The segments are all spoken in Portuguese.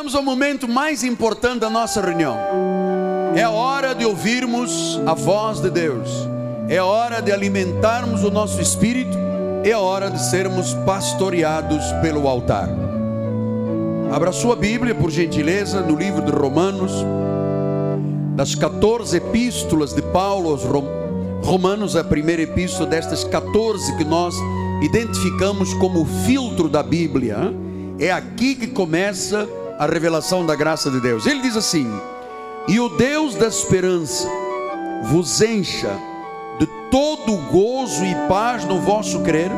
Chegamos ao momento mais importante da nossa reunião. É hora de ouvirmos a voz de Deus. É hora de alimentarmos o nosso espírito. É hora de sermos pastoreados pelo altar. Abra sua Bíblia, por gentileza, no livro de Romanos, das 14 epístolas de Paulo aos Romanos, a primeira epístola destas 14 que nós identificamos como o filtro da Bíblia. É aqui que começa a revelação da graça de Deus. Ele diz assim: E o Deus da esperança vos encha de todo gozo e paz no vosso crer,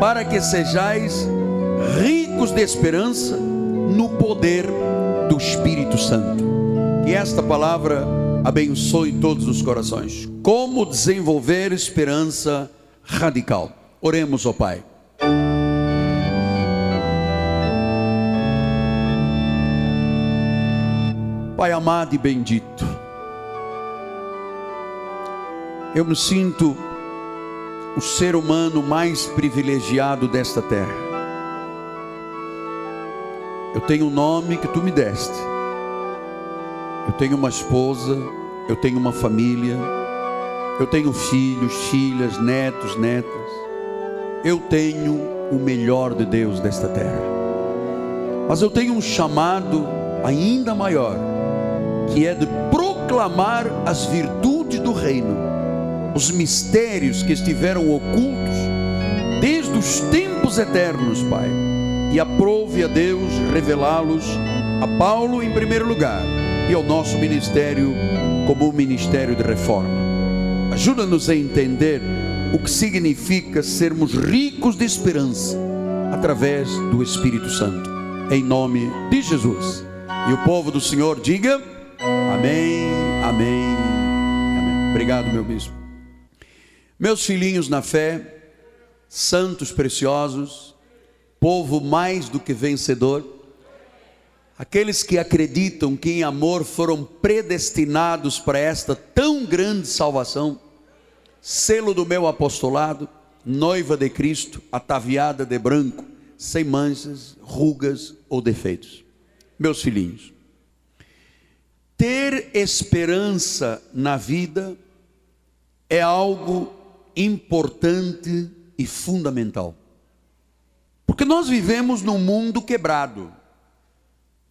para que sejais ricos de esperança no poder do Espírito Santo. Que esta palavra abençoe todos os corações. Como desenvolver esperança radical? Oremos ao Pai. Pai amado e bendito, eu me sinto o ser humano mais privilegiado desta terra. Eu tenho um nome que tu me deste. Eu tenho uma esposa, eu tenho uma família, eu tenho filhos, filhas, netos, netas. Eu tenho o melhor de Deus desta terra. Mas eu tenho um chamado ainda maior, que é de proclamar as virtudes do reino, os mistérios que estiveram ocultos desde os tempos eternos, Pai. E aprove a Deus revelá-los a Paulo em primeiro lugar e ao nosso ministério como um ministério de reforma. Ajuda-nos a entender o que significa sermos ricos de esperança através do Espírito Santo. Em nome de Jesus. E o povo do Senhor diga: Amém, Amém, Amém. Obrigado, meu bispo. Meus filhinhos na fé, santos preciosos, povo mais do que vencedor, aqueles que acreditam que em amor foram predestinados para esta tão grande salvação selo do meu apostolado, noiva de Cristo, ataviada de branco, sem manchas, rugas ou defeitos. Meus filhinhos, ter esperança na vida é algo importante e fundamental. Porque nós vivemos num mundo quebrado.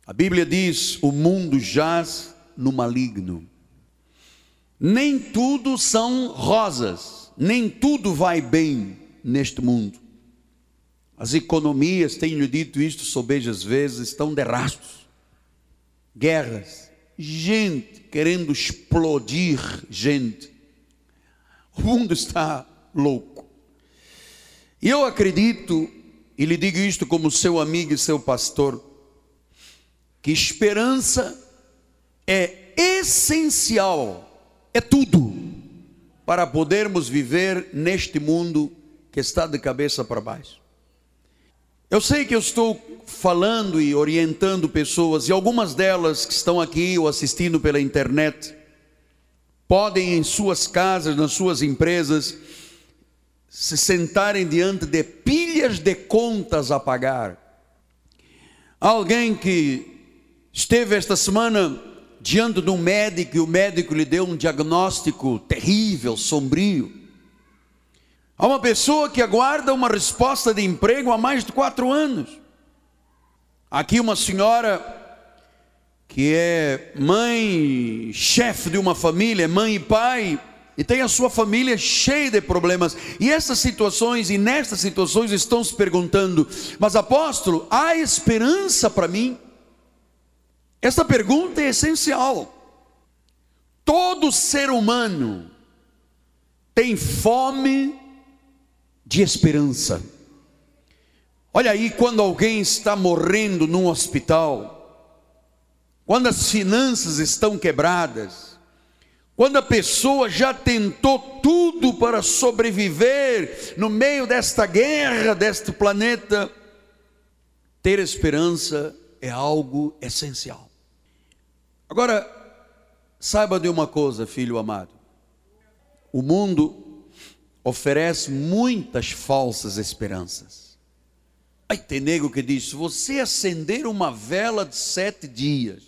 A Bíblia diz: o mundo jaz no maligno. Nem tudo são rosas, nem tudo vai bem neste mundo. As economias, tenho dito isto sobejas vezes, estão de rastros. Guerras, gente querendo explodir gente. O mundo está louco. E eu acredito, e lhe digo isto como seu amigo e seu pastor, que esperança é essencial é tudo para podermos viver neste mundo que está de cabeça para baixo. Eu sei que eu estou falando e orientando pessoas, e algumas delas que estão aqui ou assistindo pela internet, podem em suas casas, nas suas empresas, se sentarem diante de pilhas de contas a pagar. Alguém que esteve esta semana diante de um médico e o médico lhe deu um diagnóstico terrível, sombrio. Há uma pessoa que aguarda uma resposta de emprego há mais de quatro anos. Aqui uma senhora que é mãe, chefe de uma família, mãe e pai, e tem a sua família cheia de problemas. E essas situações, e nestas situações, estão se perguntando: mas apóstolo, há esperança para mim? Essa pergunta é essencial. Todo ser humano tem fome de esperança. Olha aí, quando alguém está morrendo num hospital, quando as finanças estão quebradas, quando a pessoa já tentou tudo para sobreviver no meio desta guerra, deste planeta, ter esperança é algo essencial. Agora, saiba de uma coisa, filho amado: o mundo oferece muitas falsas esperanças. Aí tem nego que diz: se você acender uma vela de sete dias,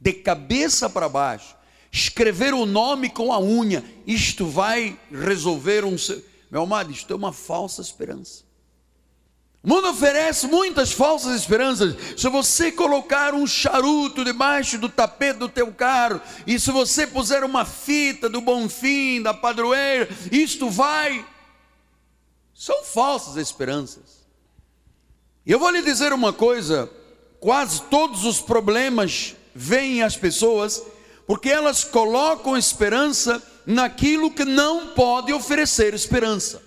de cabeça para baixo, escrever o nome com a unha, isto vai resolver um. Meu amado, isto é uma falsa esperança. O mundo oferece muitas falsas esperanças. Se você colocar um charuto debaixo do tapete do teu carro, e se você puser uma fita do Bonfim, da padroeira, isto vai. São falsas esperanças. Eu vou lhe dizer uma coisa: quase todos os problemas vêm às pessoas porque elas colocam esperança naquilo que não pode oferecer esperança.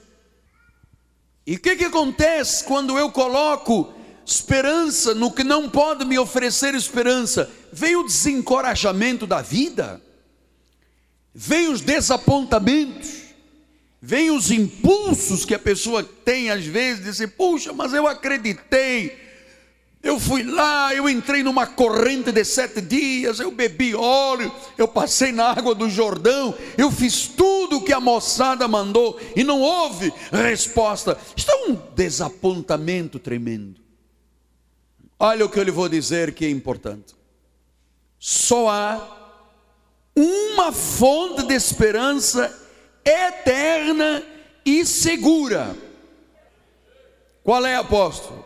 E o que, que acontece quando eu coloco esperança no que não pode me oferecer esperança? Vem o desencorajamento da vida, vem os desapontamentos, Vem os impulsos que a pessoa tem às vezes, de dizer, puxa, mas eu acreditei, eu fui lá, eu entrei numa corrente de sete dias, eu bebi óleo, eu passei na água do Jordão, eu fiz tudo o que a moçada mandou e não houve resposta. Isto é um desapontamento tremendo. Olha o que eu lhe vou dizer que é importante. Só há uma fonte de esperança eterna e segura. Qual é, apóstolo?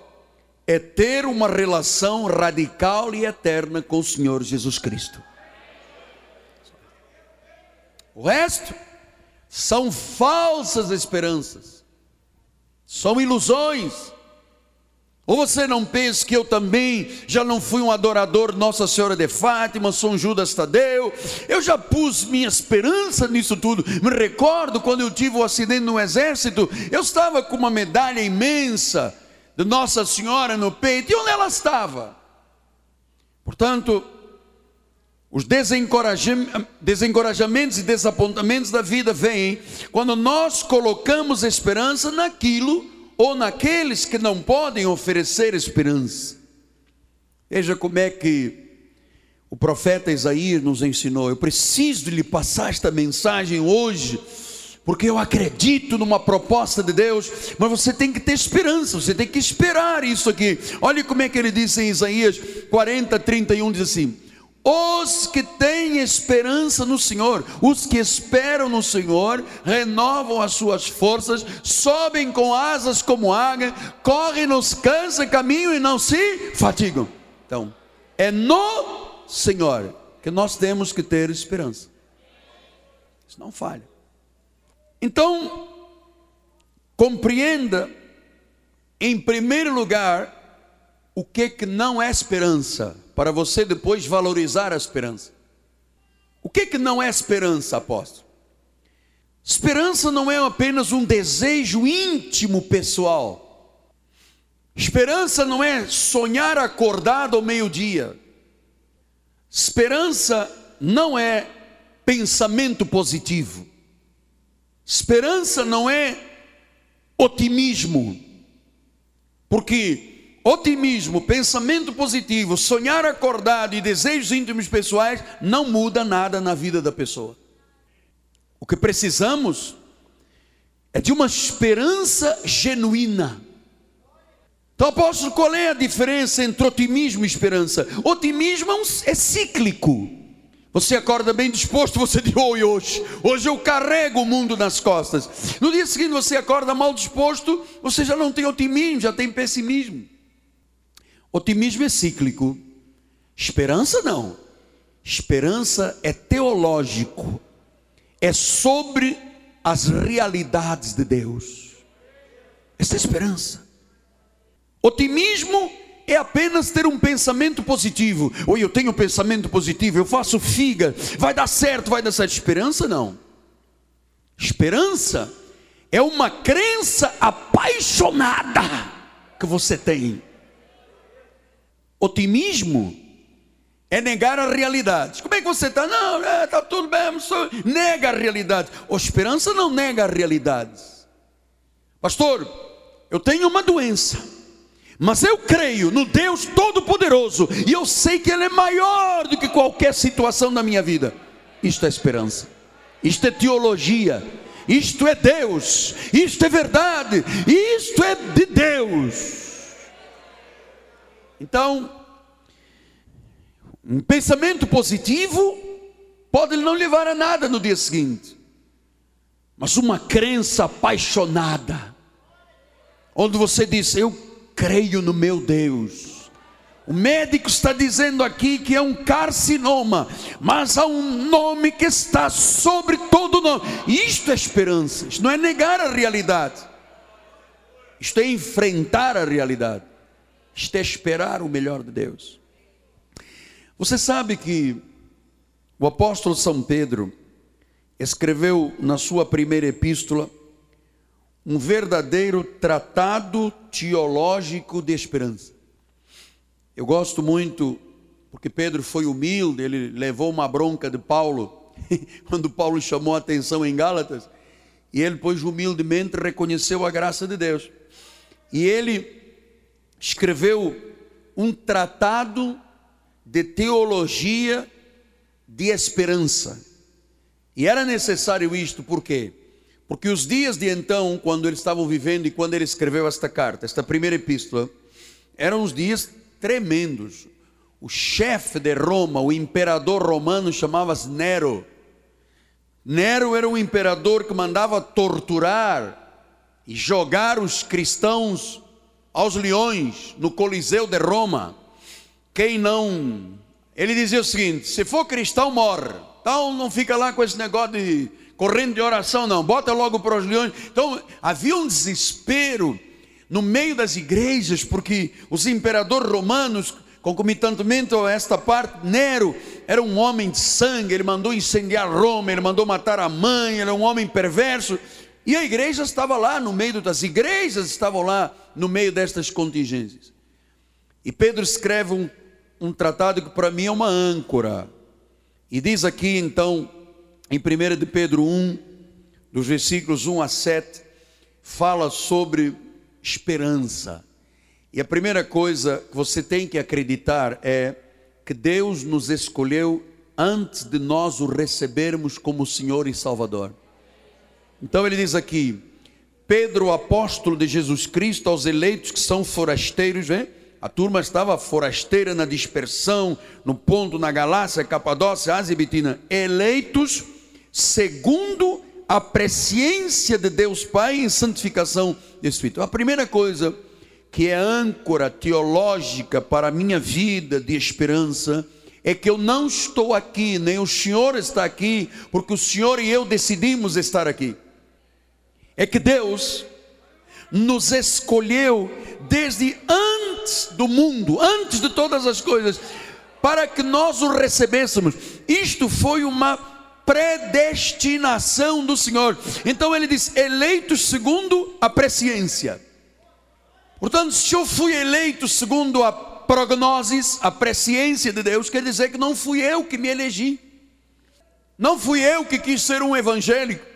É ter uma relação radical e eterna com o Senhor Jesus Cristo. O resto são falsas esperanças, são ilusões ou você não pensa que eu também já não fui um adorador Nossa Senhora de Fátima, um Judas Tadeu, eu já pus minha esperança nisso tudo. Me recordo quando eu tive o um acidente no exército, eu estava com uma medalha imensa de Nossa Senhora no peito, e onde ela estava? Portanto, os desencorajamentos e desapontamentos da vida vêm quando nós colocamos esperança naquilo ou naqueles que não podem oferecer esperança. Veja como é que o profeta Isaías nos ensinou. Eu preciso lhe passar esta mensagem hoje, porque eu acredito numa proposta de Deus, mas você tem que ter esperança, você tem que esperar isso aqui. Olha como é que ele diz em Isaías 40, 31, diz assim: os que têm esperança no Senhor, os que esperam no Senhor, renovam as suas forças, sobem com asas como águia, correm nos cansa caminho e não se fatigam. Então, é no Senhor que nós temos que ter esperança. Isso não falha. Então, compreenda, em primeiro lugar, o que, que não é esperança para você depois valorizar a esperança. O que, que não é esperança, apóstolo? Esperança não é apenas um desejo íntimo pessoal. Esperança não é sonhar acordado ao meio-dia. Esperança não é pensamento positivo. Esperança não é otimismo. Porque otimismo, pensamento positivo, sonhar acordado e desejos íntimos pessoais não muda nada na vida da pessoa. O que precisamos é de uma esperança genuína. Então, apóstolo, qual é a diferença entre otimismo e esperança? Otimismo é, é cíclico. Você acorda bem disposto, você diz, oi, hoje, hoje eu carrego o mundo nas costas. No dia seguinte você acorda mal disposto, você já não tem otimismo, já tem pessimismo. Otimismo é cíclico, esperança não. Esperança é teológico, é sobre as realidades de Deus. Essa é esperança. Otimismo é apenas ter um pensamento positivo. Ou eu tenho um pensamento positivo, eu faço figa, vai dar certo, vai dar certo. Esperança não. Esperança é uma crença apaixonada que você tem Otimismo é negar a realidade. Como é que você está? Não, está é, tá tudo bem, sou... nega a realidade. A esperança não nega a realidade. Pastor, eu tenho uma doença, mas eu creio no Deus Todo-Poderoso e eu sei que Ele é maior do que qualquer situação da minha vida. Isto é esperança, isto é teologia, isto é Deus, isto é verdade, isto é de Deus. Então, um pensamento positivo pode não levar a nada no dia seguinte, mas uma crença apaixonada, onde você diz: Eu creio no meu Deus. O médico está dizendo aqui que é um carcinoma, mas há um nome que está sobre todo nome. Isto é esperança, isto não é negar a realidade, isto é enfrentar a realidade, isto é esperar o melhor de Deus. Você sabe que o apóstolo São Pedro escreveu na sua primeira epístola um verdadeiro tratado teológico de esperança. Eu gosto muito, porque Pedro foi humilde, ele levou uma bronca de Paulo, quando Paulo chamou a atenção em Gálatas, e ele, pois, humildemente reconheceu a graça de Deus. E ele escreveu um tratado de teologia de esperança. E era necessário isto, por quê? Porque os dias de então, quando eles estavam vivendo e quando ele escreveu esta carta, esta primeira epístola, eram os dias tremendos. O chefe de Roma, o imperador romano, chamava-se Nero. Nero era um imperador que mandava torturar e jogar os cristãos aos leões no Coliseu de Roma. Quem não. Ele dizia o seguinte: se for cristão, morre. Então não fica lá com esse negócio de correndo de oração, não. Bota logo para os leões. Então havia um desespero no meio das igrejas, porque os imperadores romanos, concomitantemente a esta parte, Nero era um homem de sangue, ele mandou incendiar Roma, ele mandou matar a mãe, ele era um homem perverso. E a igreja estava lá no meio das igrejas, estavam lá no meio destas contingências. E Pedro escreve um um tratado que para mim é uma âncora. E diz aqui então, em 1 de Pedro 1, dos versículos 1 a 7, fala sobre esperança. E a primeira coisa que você tem que acreditar é que Deus nos escolheu antes de nós o recebermos como Senhor e Salvador. Então ele diz aqui: Pedro, apóstolo de Jesus Cristo, aos eleitos que são forasteiros, vem? A turma estava forasteira na dispersão, no ponto, na Galácia, Capadócia, Ásia e Bitina. Eleitos segundo a presciência de Deus Pai em santificação do Espírito. A primeira coisa que é âncora teológica para a minha vida de esperança é que eu não estou aqui, nem o Senhor está aqui, porque o Senhor e eu decidimos estar aqui. É que Deus nos escolheu desde antes do mundo, antes de todas as coisas, para que nós o recebêssemos. Isto foi uma predestinação do Senhor. Então ele diz: eleitos segundo a presciência. Portanto, se eu fui eleito segundo a prognosis, a presciência de Deus, quer dizer que não fui eu que me elegi. Não fui eu que quis ser um evangélico.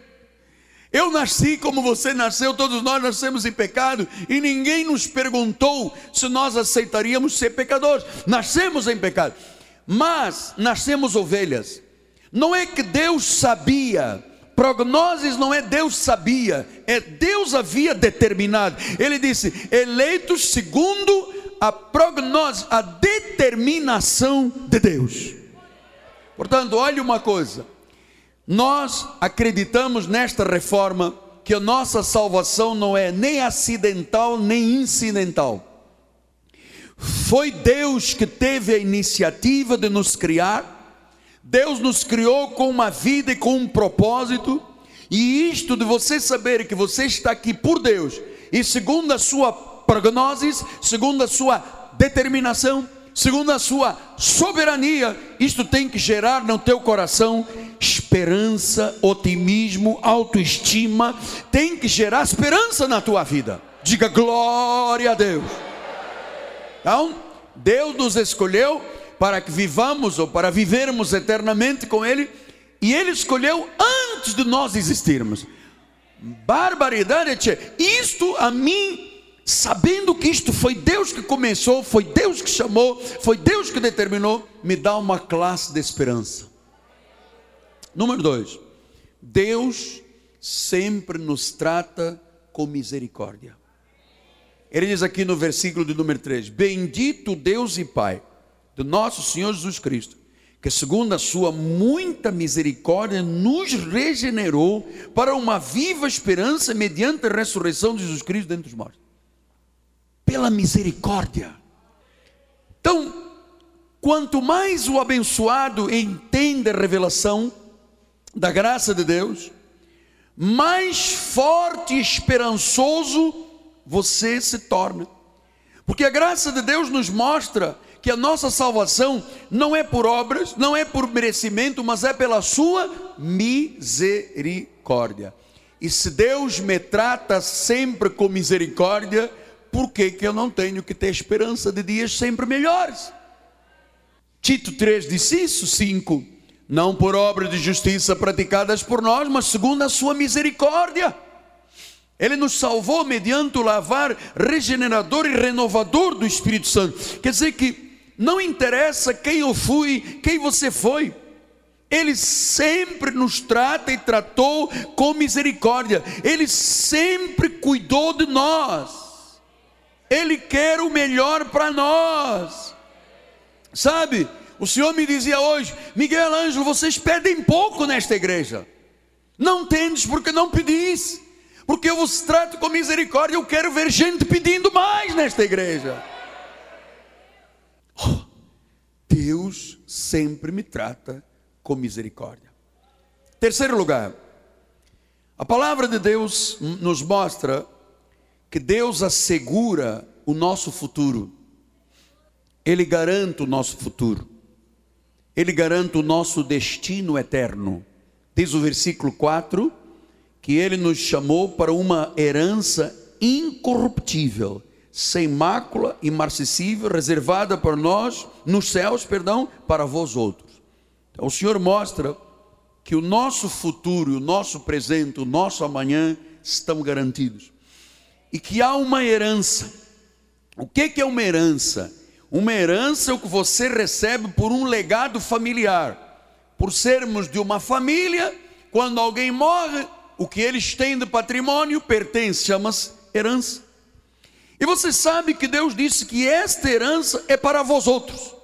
Eu nasci como você nasceu, todos nós nascemos em pecado e ninguém nos perguntou se nós aceitaríamos ser pecadores. Nascemos em pecado, mas nascemos ovelhas. Não é que Deus sabia, prognoses não é Deus sabia, é Deus havia determinado. Ele disse: eleitos segundo a prognose, a determinação de Deus. Portanto, olhe uma coisa nós acreditamos nesta reforma que a nossa salvação não é nem acidental nem incidental. Foi Deus que teve a iniciativa de nos criar. Deus nos criou com uma vida e com um propósito. E isto de você saber que você está aqui por Deus e segundo a sua prognoses, segundo a sua determinação, segundo a sua soberania, isto tem que gerar no teu coração esperança, otimismo, autoestima, tem que gerar esperança na tua vida. Diga glória a Deus. Então, Deus nos escolheu para que vivamos ou para vivermos eternamente com Ele, e Ele escolheu antes de nós existirmos. Barbaridade, isto a mim sabendo que isto foi Deus que começou, foi Deus que chamou, foi Deus que determinou, me dá uma classe de esperança. Número dois, Deus sempre nos trata com misericórdia. Ele diz aqui no versículo de número 3: Bendito Deus e Pai do nosso Senhor Jesus Cristo, que segundo a sua muita misericórdia nos regenerou para uma viva esperança mediante a ressurreição de Jesus Cristo dentre os mortos. Pela misericórdia. Então, quanto mais o abençoado entende a revelação da graça de Deus, mais forte e esperançoso você se torna. Porque a graça de Deus nos mostra que a nossa salvação não é por obras, não é por merecimento, mas é pela sua misericórdia. E se Deus me trata sempre com misericórdia, por que, que eu não tenho que ter esperança de dias sempre melhores? Tito 3 disse isso, 5. Não por obras de justiça praticadas por nós, mas segundo a sua misericórdia. Ele nos salvou mediante o lavar regenerador e renovador do Espírito Santo. Quer dizer que não interessa quem eu fui, quem você foi. Ele sempre nos trata e tratou com misericórdia. Ele sempre cuidou de nós. Ele quer o melhor para nós. Sabe? O Senhor me dizia hoje, Miguel Ângelo, vocês pedem pouco nesta igreja. Não tendes porque não pedis. Porque eu vos trato com misericórdia. Eu quero ver gente pedindo mais nesta igreja. Deus sempre me trata com misericórdia. Terceiro lugar, a palavra de Deus nos mostra que Deus assegura o nosso futuro, Ele garante o nosso futuro, Ele garante o nosso destino eterno. Diz o versículo 4 que Ele nos chamou para uma herança incorruptível sem mácula, imarcessível, reservada para nós, nos céus, perdão, para vós outros. Então, o Senhor mostra que o nosso futuro, o nosso presente, o nosso amanhã estão garantidos. E que há uma herança. O que é uma herança? Uma herança é o que você recebe por um legado familiar. Por sermos de uma família, quando alguém morre, o que eles têm de patrimônio pertence, chama-se herança. E você sabe que Deus disse que esta herança é para vós outros.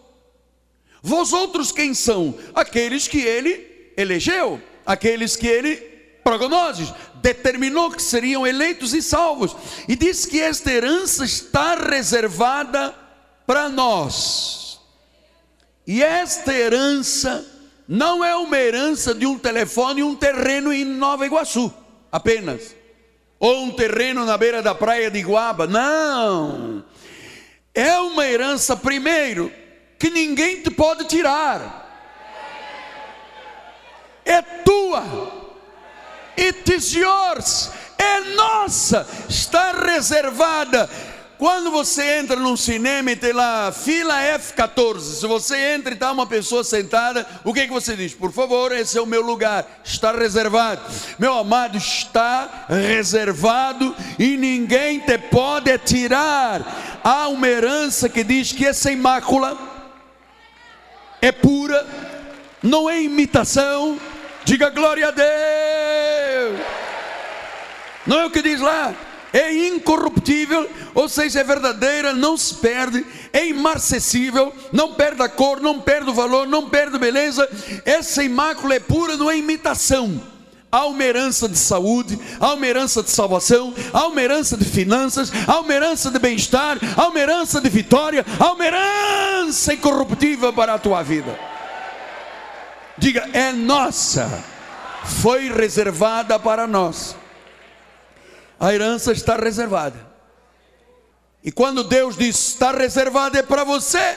Vós outros quem são? Aqueles que ele elegeu, aqueles que ele prognoses, determinou que seriam eleitos e salvos. E disse que esta herança está reservada para nós. E esta herança não é uma herança de um telefone e um terreno em Nova Iguaçu, apenas ou um terreno na beira da praia de Iguaba. Não. É uma herança, primeiro, que ninguém te pode tirar. É tua. It is yours. É nossa. Está reservada quando você entra num cinema e tem lá fila F14, se você entra e está uma pessoa sentada, o que, que você diz? Por favor, esse é o meu lugar, está reservado. Meu amado, está reservado e ninguém te pode tirar. Há uma herança que diz que é sem mácula, é pura, não é imitação. Diga glória a Deus. Não é o que diz lá? é incorruptível, ou seja, é verdadeira, não se perde, é imarcessível, não perde a cor, não perde o valor, não perde a beleza, essa imácula é pura, não é imitação. Há uma herança de saúde, há uma herança de salvação, há uma herança de finanças, há uma herança de bem-estar, há uma herança de vitória, há uma herança incorruptível para a tua vida. Diga, é nossa, foi reservada para nós a herança está reservada. E quando Deus diz está reservada é para você,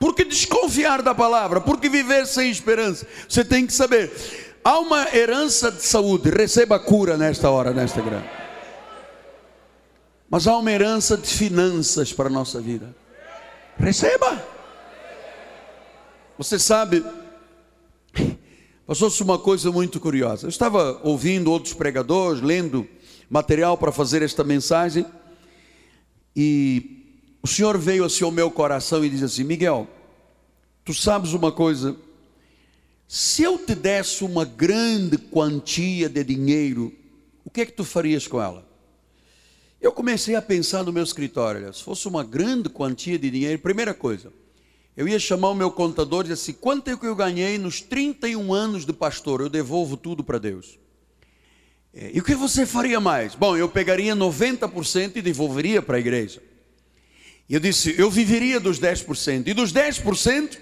por que desconfiar da palavra? Por que viver sem esperança? Você tem que saber. Há uma herança de saúde, receba cura nesta hora, nesta grande. Mas há uma herança de finanças para a nossa vida. Receba. Você sabe, passou-se uma coisa muito curiosa. Eu estava ouvindo outros pregadores, lendo material para fazer esta mensagem. E o Senhor veio assim ao meu coração e disse assim: Miguel, tu sabes uma coisa? Se eu te desse uma grande quantia de dinheiro, o que é que tu farias com ela? Eu comecei a pensar no meu escritório, se fosse uma grande quantia de dinheiro, primeira coisa, eu ia chamar o meu contador e dizer assim: quanto é que eu ganhei nos 31 anos de pastor? Eu devolvo tudo para Deus. É, e o que você faria mais? Bom, eu pegaria 90% e devolveria para a igreja. E eu disse: eu viveria dos 10%. E dos 10%,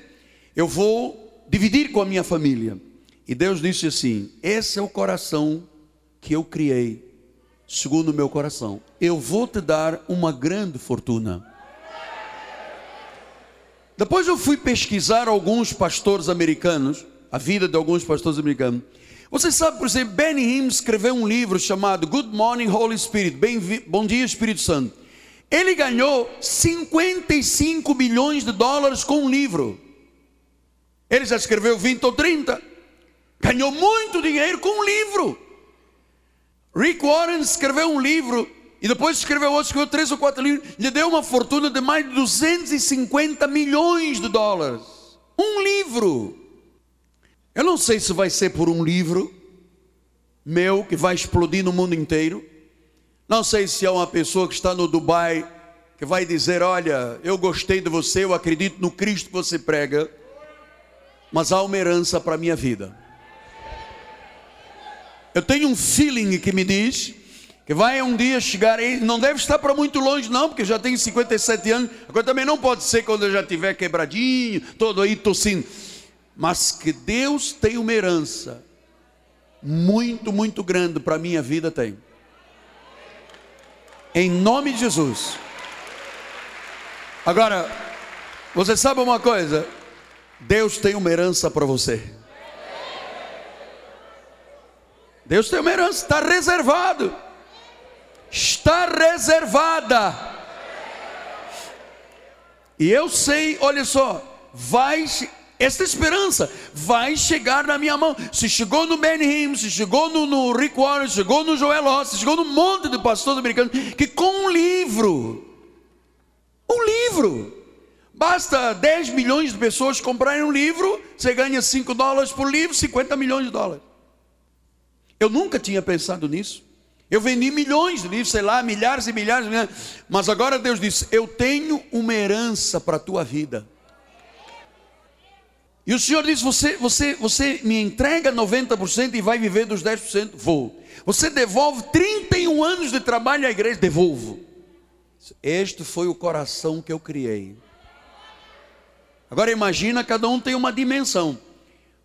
eu vou dividir com a minha família. E Deus disse assim: esse é o coração que eu criei, segundo o meu coração. Eu vou te dar uma grande fortuna. Depois eu fui pesquisar alguns pastores americanos, a vida de alguns pastores americanos. Você sabe, por exemplo, Benny Hinn escreveu um livro chamado Good Morning Holy Spirit, Bom Dia Espírito Santo. Ele ganhou 55 milhões de dólares com um livro. Ele já escreveu 20 ou 30. Ganhou muito dinheiro com um livro. Rick Warren escreveu um livro e depois escreveu outro, escreveu três ou quatro livros. Lhe deu uma fortuna de mais de 250 milhões de dólares. Um livro. Eu não sei se vai ser por um livro meu que vai explodir no mundo inteiro. Não sei se é uma pessoa que está no Dubai que vai dizer: Olha, eu gostei de você, eu acredito no Cristo que você prega, mas há uma herança para a minha vida. Eu tenho um feeling que me diz que vai um dia chegar aí, não deve estar para muito longe, não, porque já tenho 57 anos. Agora também não pode ser quando eu já estiver quebradinho, todo aí tossindo mas que Deus tem uma herança muito, muito grande para a minha vida, tem. Em nome de Jesus. Agora, você sabe uma coisa? Deus tem uma herança para você. Deus tem uma herança, está reservado. Está reservada. E eu sei, olha só, vai esta esperança vai chegar na minha mão. Se chegou no Ben Him, se chegou no, no Rick Warren, se chegou no Joel Ross, se chegou no monte de pastores americanos, que com um livro, um livro, basta 10 milhões de pessoas comprarem um livro, você ganha 5 dólares por livro, 50 milhões de dólares. Eu nunca tinha pensado nisso. Eu vendi milhões de livros, sei lá, milhares e milhares, milhares mas agora Deus disse: Eu tenho uma herança para a tua vida. E o Senhor diz: você, você, você me entrega 90% e vai viver dos 10%? Vou. Você devolve 31 anos de trabalho à igreja? Devolvo. Este foi o coração que eu criei. Agora imagina, cada um tem uma dimensão.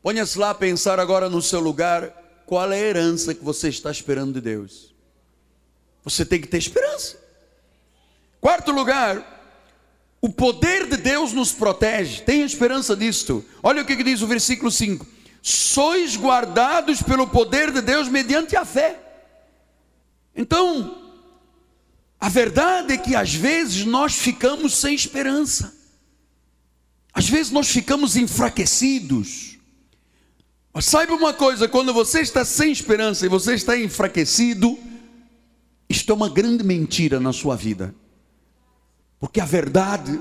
Ponha-se lá a pensar agora no seu lugar, qual é a herança que você está esperando de Deus? Você tem que ter esperança. Quarto lugar, o poder de Deus nos protege, tenha esperança disto. Olha o que diz o versículo 5: Sois guardados pelo poder de Deus mediante a fé. Então, a verdade é que às vezes nós ficamos sem esperança, às vezes nós ficamos enfraquecidos. Mas saiba uma coisa: quando você está sem esperança e você está enfraquecido, isto é uma grande mentira na sua vida. Porque a verdade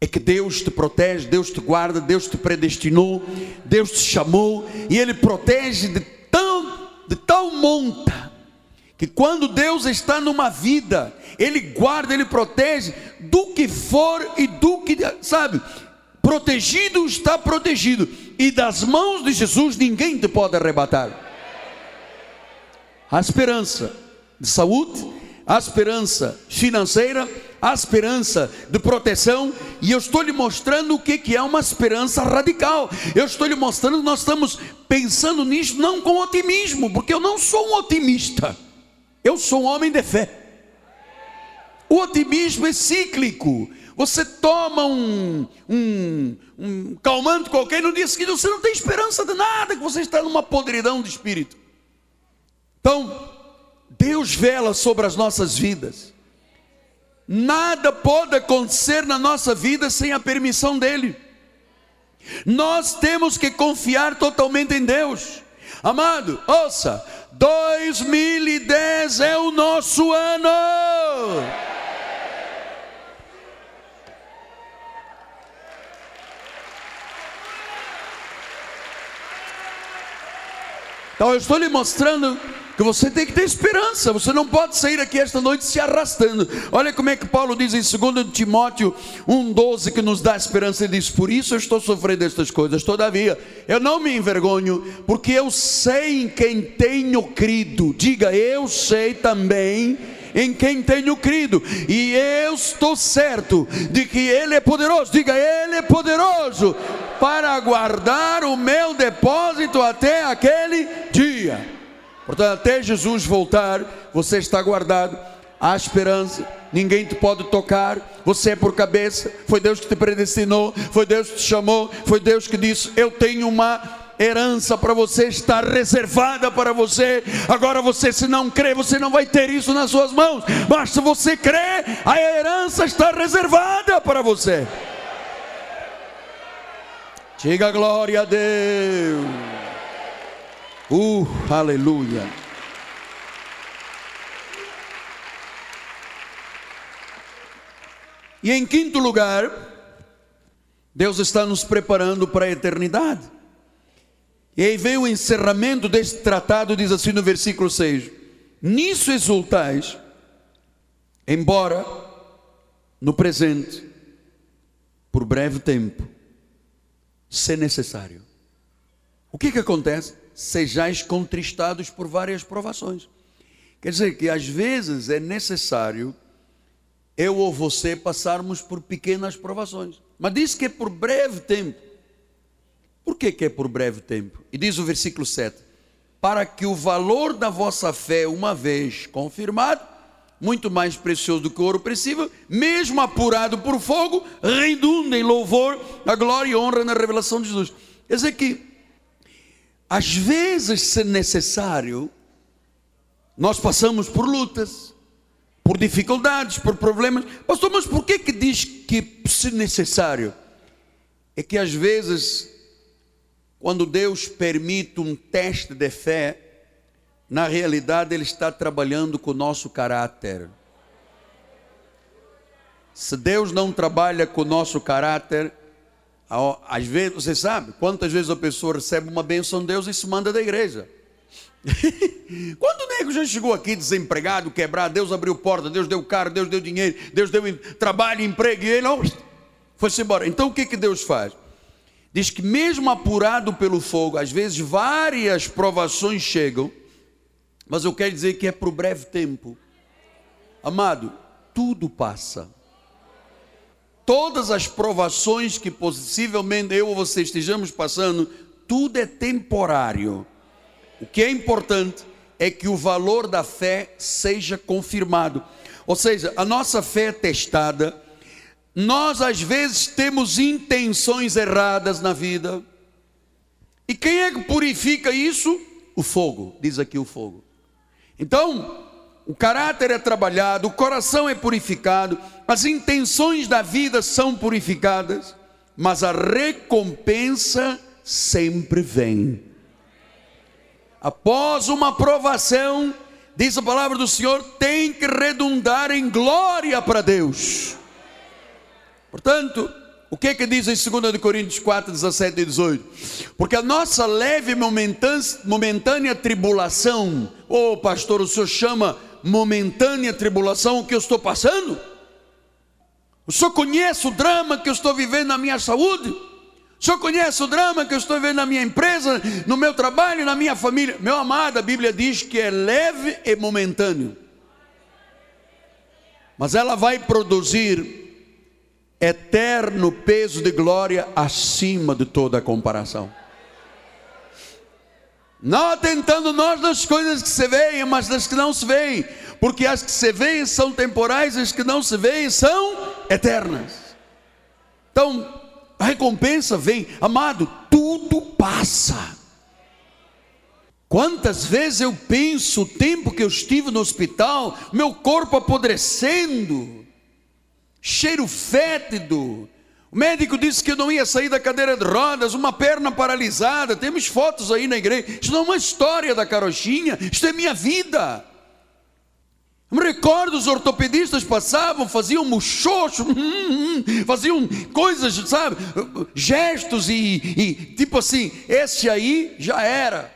é que Deus te protege, Deus te guarda, Deus te predestinou, Deus te chamou e Ele protege de tão, de tal monta que quando Deus está numa vida, Ele guarda, Ele protege do que for e do que, sabe, protegido está protegido, e das mãos de Jesus ninguém te pode arrebatar. A esperança de saúde, a esperança financeira, a esperança de proteção, e eu estou lhe mostrando o que é uma esperança radical. Eu estou lhe mostrando nós estamos pensando nisso não com otimismo, porque eu não sou um otimista, eu sou um homem de fé. O otimismo é cíclico. Você toma um, um, um calmante qualquer e no dia seguinte você não tem esperança de nada, que você está numa podridão de espírito. Então, Deus vela sobre as nossas vidas. Nada pode acontecer na nossa vida sem a permissão dEle. Nós temos que confiar totalmente em Deus. Amado, ouça, 2010 é o nosso ano. Então eu estou lhe mostrando que você tem que ter esperança, você não pode sair aqui esta noite se arrastando. Olha como é que Paulo diz em 2 Timóteo 1,12 que nos dá esperança. Ele diz: Por isso eu estou sofrendo estas coisas, todavia eu não me envergonho, porque eu sei em quem tenho crido. Diga, eu sei também em quem tenho crido, e eu estou certo de que Ele é poderoso. Diga, Ele é poderoso para guardar o meu depósito até aquele dia. Portanto, até Jesus voltar, você está guardado. Há esperança, ninguém te pode tocar, você é por cabeça, foi Deus que te predestinou, foi Deus que te chamou, foi Deus que disse: Eu tenho uma herança para você, está reservada para você. Agora você, se não crê, você não vai ter isso nas suas mãos, mas se você crê, a herança está reservada para você. Diga glória a Deus. Uh, aleluia. E em quinto lugar, Deus está nos preparando para a eternidade. E aí vem o encerramento deste tratado, diz assim no versículo 6: Nisso exultais, embora no presente, por breve tempo, se necessário. O que que acontece? Sejais contristados por várias provações. Quer dizer que às vezes é necessário eu ou você passarmos por pequenas provações. Mas diz que é por breve tempo. Por que, que é por breve tempo? E diz o versículo 7: Para que o valor da vossa fé, uma vez confirmado, muito mais precioso do que o ouro perecível, mesmo apurado por fogo, redunda em louvor, a glória e honra na revelação de Jesus. Quer dizer que às vezes, se necessário, nós passamos por lutas, por dificuldades, por problemas. Pastor, mas por que, que diz que se necessário? É que às vezes, quando Deus permite um teste de fé, na realidade Ele está trabalhando com o nosso caráter. Se Deus não trabalha com o nosso caráter, às vezes, você sabe, quantas vezes a pessoa recebe uma bênção de Deus e se manda da igreja. Quando o nego já chegou aqui desempregado, quebrado, Deus abriu porta, Deus deu carro, Deus deu dinheiro, Deus deu trabalho, emprego, e ele não foi-se embora. Então o que, que Deus faz? Diz que mesmo apurado pelo fogo, às vezes várias provações chegam, mas eu quero dizer que é por breve tempo. Amado, tudo passa todas as provações que possivelmente eu ou você estejamos passando, tudo é temporário. O que é importante é que o valor da fé seja confirmado. Ou seja, a nossa fé é testada. Nós às vezes temos intenções erradas na vida. E quem é que purifica isso? O fogo, diz aqui o fogo. Então, o caráter é trabalhado, o coração é purificado, as intenções da vida são purificadas, mas a recompensa sempre vem. Após uma provação, diz a palavra do Senhor, tem que redundar em glória para Deus. Portanto, o que é que diz em 2 Coríntios 4, 17 e 18? Porque a nossa leve momentânea tribulação, ô oh, pastor, o senhor chama momentânea tribulação que eu estou passando? O senhor conhece o drama que eu estou vivendo na minha saúde? O senhor conhece o drama que eu estou vivendo na minha empresa, no meu trabalho, na minha família? Meu amado, a Bíblia diz que é leve e momentâneo. Mas ela vai produzir eterno peso de glória acima de toda comparação. Não atentando nós das coisas que se veem, mas das que não se veem, porque as que se veem são temporais, as que não se veem são eternas. Então, a recompensa vem, amado, tudo passa. Quantas vezes eu penso o tempo que eu estive no hospital, meu corpo apodrecendo, cheiro fétido, o médico disse que eu não ia sair da cadeira de rodas, uma perna paralisada. Temos fotos aí na igreja. Isso não é uma história da carochinha, isso é minha vida. Eu me recordo, os ortopedistas passavam, faziam muxoxo, hum, hum, hum, faziam coisas, sabe, gestos e, e tipo assim, esse aí já era.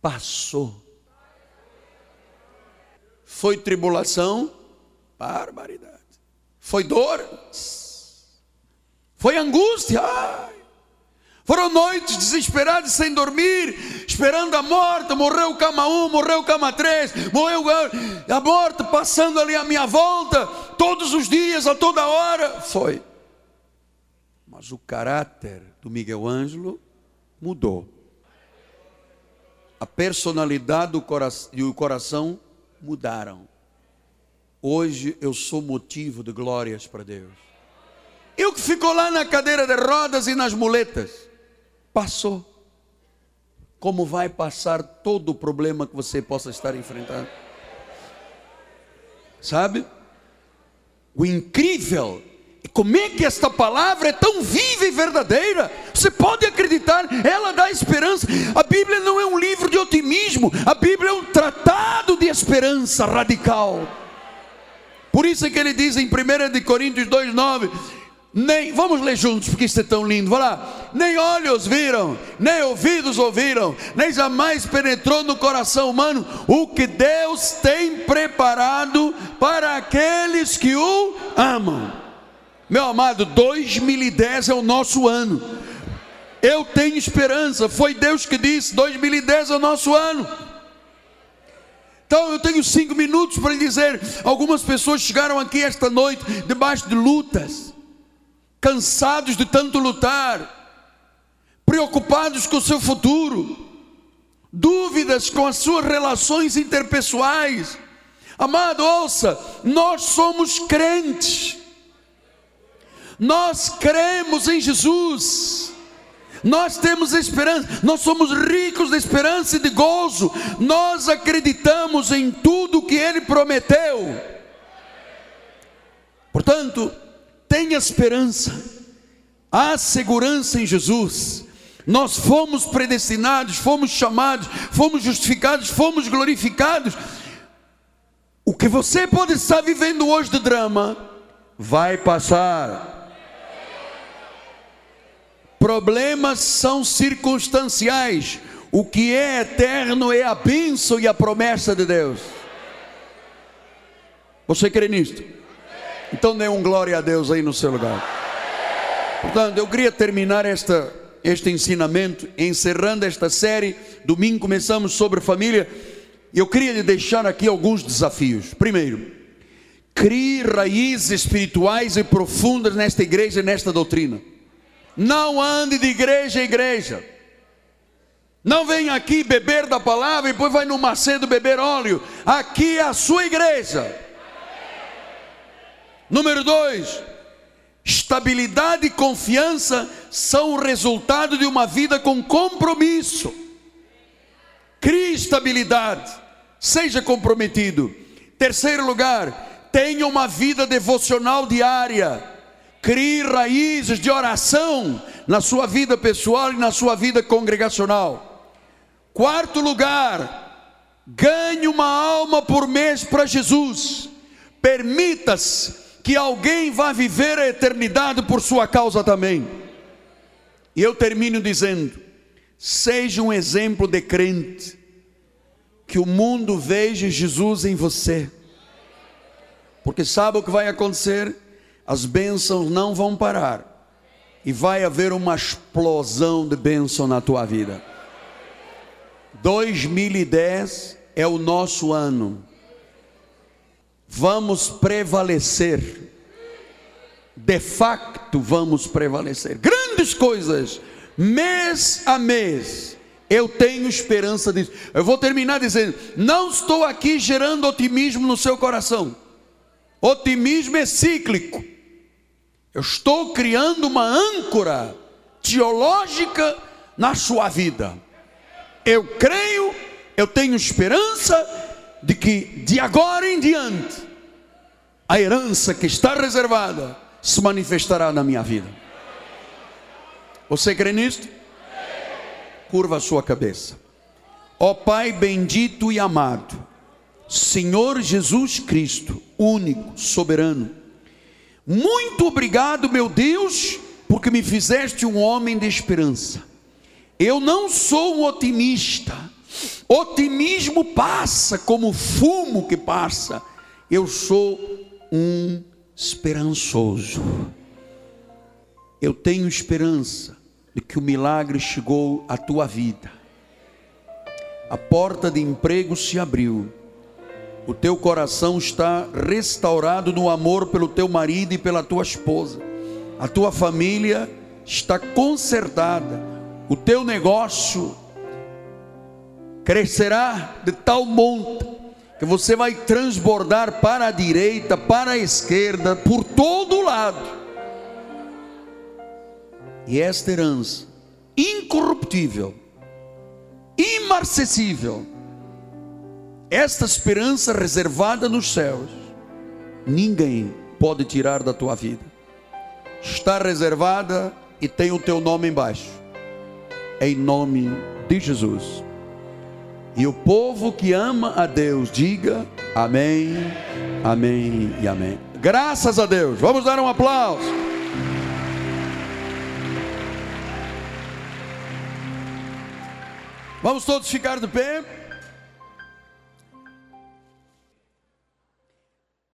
passou. Foi tribulação, barbaridade. Foi dor, foi angústia. Foram noites desesperadas, sem dormir, esperando a morte. Morreu cama 1, morreu cama 3, morreu a morte passando ali à minha volta, todos os dias, a toda hora. Foi. Mas o caráter do Miguel Ângelo mudou. A personalidade e o coração mudaram. Hoje eu sou motivo de glórias para Deus. Eu que ficou lá na cadeira de rodas e nas muletas passou. Como vai passar todo o problema que você possa estar enfrentando? Sabe? O incrível é como é que esta palavra é tão viva e verdadeira. Você pode acreditar, ela dá esperança. A Bíblia não é um livro de otimismo, a Bíblia é um tratado de esperança radical. Por isso é que ele diz em 1 Coríntios 2,9: nem, vamos ler juntos, porque isso é tão lindo. Vai lá. Nem olhos viram, nem ouvidos ouviram, nem jamais penetrou no coração humano o que Deus tem preparado para aqueles que o amam. Meu amado, 2010 é o nosso ano. Eu tenho esperança. Foi Deus que disse: 2010 é o nosso ano. Então eu tenho cinco minutos para lhe dizer: algumas pessoas chegaram aqui esta noite debaixo de lutas cansados de tanto lutar, preocupados com o seu futuro, dúvidas com as suas relações interpessoais. Amado, ouça, nós somos crentes, nós cremos em Jesus. Nós temos esperança, nós somos ricos de esperança e de gozo, nós acreditamos em tudo que Ele prometeu. Portanto, tenha esperança, há segurança em Jesus. Nós fomos predestinados, fomos chamados, fomos justificados, fomos glorificados. O que você pode estar vivendo hoje de drama, vai passar. Problemas são circunstanciais. O que é eterno é a bênção e a promessa de Deus. Você crê nisto? Então dê um glória a Deus aí no seu lugar. Portanto, eu queria terminar esta, este ensinamento, encerrando esta série. Domingo começamos sobre família. Eu queria lhe deixar aqui alguns desafios. Primeiro, crie raízes espirituais e profundas nesta igreja e nesta doutrina. Não ande de igreja em igreja. Não venha aqui beber da palavra e depois vai no Macedo beber óleo. Aqui é a sua igreja. Número dois, estabilidade e confiança são o resultado de uma vida com compromisso. Crie estabilidade, seja comprometido. Terceiro lugar, tenha uma vida devocional diária. Crie raízes de oração na sua vida pessoal e na sua vida congregacional. Quarto lugar, ganhe uma alma por mês para Jesus. Permita-se que alguém vá viver a eternidade por sua causa também. E eu termino dizendo: seja um exemplo de crente, que o mundo veja Jesus em você, porque sabe o que vai acontecer? As bênçãos não vão parar, e vai haver uma explosão de bênção na tua vida. 2010 é o nosso ano vamos prevalecer. De facto, vamos prevalecer. Grandes coisas, mês a mês. Eu tenho esperança disso. Eu vou terminar dizendo: não estou aqui gerando otimismo no seu coração. Otimismo é cíclico. Eu estou criando uma âncora teológica na sua vida. Eu creio, eu tenho esperança de que de agora em diante a herança que está reservada se manifestará na minha vida. Você crê nisto? Curva a sua cabeça. Ó Pai bendito e amado, Senhor Jesus Cristo, único, soberano, muito obrigado, meu Deus, porque me fizeste um homem de esperança. Eu não sou um otimista, Otimismo passa como fumo que passa. Eu sou um esperançoso. Eu tenho esperança de que o milagre chegou à tua vida. A porta de emprego se abriu. O teu coração está restaurado no amor pelo teu marido e pela tua esposa. A tua família está consertada. O teu negócio crescerá de tal monta que você vai transbordar para a direita, para a esquerda, por todo lado. E esta herança incorruptível, imarcessível, esta esperança reservada nos céus, ninguém pode tirar da tua vida. Está reservada e tem o teu nome embaixo. Em nome de Jesus. E o povo que ama a Deus, diga amém, amém e amém. Graças a Deus. Vamos dar um aplauso. Vamos todos ficar de pé.